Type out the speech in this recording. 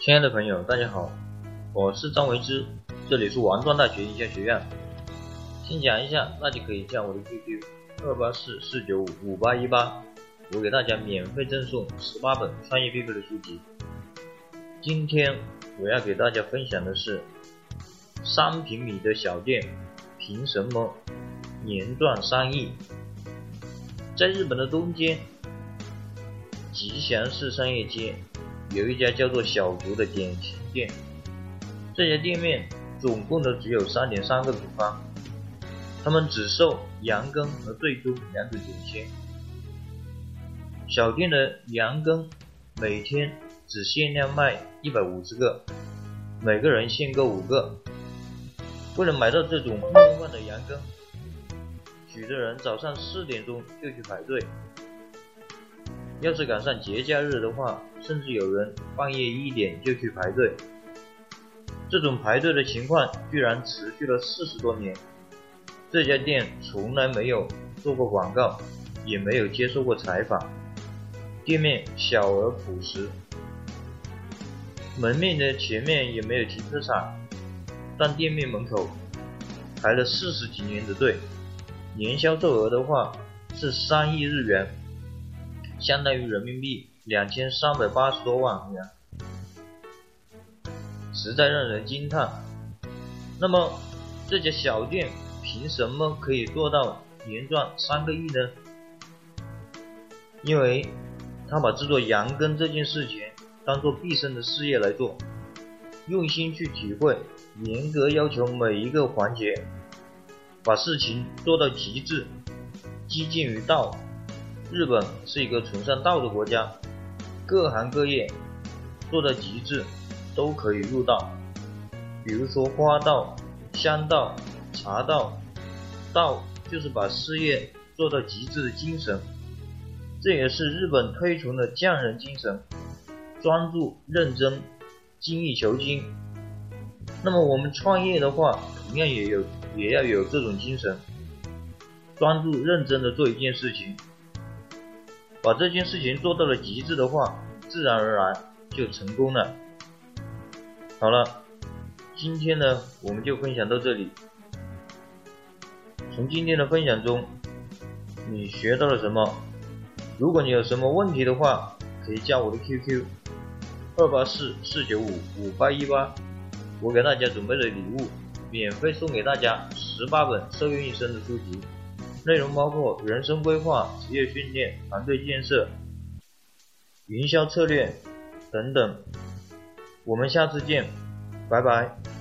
亲爱的朋友，大家好，我是张维之，这里是王庄大学营销学院。先讲一下，那就可以加我的 QQ 二八四四九五五八一八，我给大家免费赠送十八本创业必备的书籍。今天我要给大家分享的是，三平米的小店凭什么年赚三亿？在日本的东京吉祥寺商业街。有一家叫做小竹的点心店，这家店面总共的只有三点三个平方，他们只售羊羹和最终两种点心。小店的羊羹每天只限量卖一百五十个，每个人限购五个。为了买到这种梦幻的羊羹，许多人早上四点钟就去排队。要是赶上节假日的话，甚至有人半夜一点就去排队。这种排队的情况居然持续了四十多年。这家店从来没有做过广告，也没有接受过采访。店面小而朴实，门面的前面也没有停车场，但店面门口排了四十几年的队。年销售额的话是三亿日元。相当于人民币两千三百八十多万元，实在让人惊叹。那么这家小店凭什么可以做到年赚三个亿呢？因为他把制作羊羹这件事情当做毕生的事业来做，用心去体会，严格要求每一个环节，把事情做到极致，激进于道。日本是一个崇尚道的国家，各行各业做到极致都可以入道。比如说花道、香道、茶道，道就是把事业做到极致的精神。这也是日本推崇的匠人精神，专注、认真、精益求精。那么我们创业的话，同样也有也要有这种精神，专注、认真的做一件事情。把这件事情做到了极致的话，自然而然就成功了。好了，今天呢，我们就分享到这里。从今天的分享中，你学到了什么？如果你有什么问题的话，可以加我的 QQ：二八四四九五五八一八，我给大家准备了礼物，免费送给大家十八本受用一生的书籍。内容包括人生规划、职业训练、团队建设、营销策略等等。我们下次见，拜拜。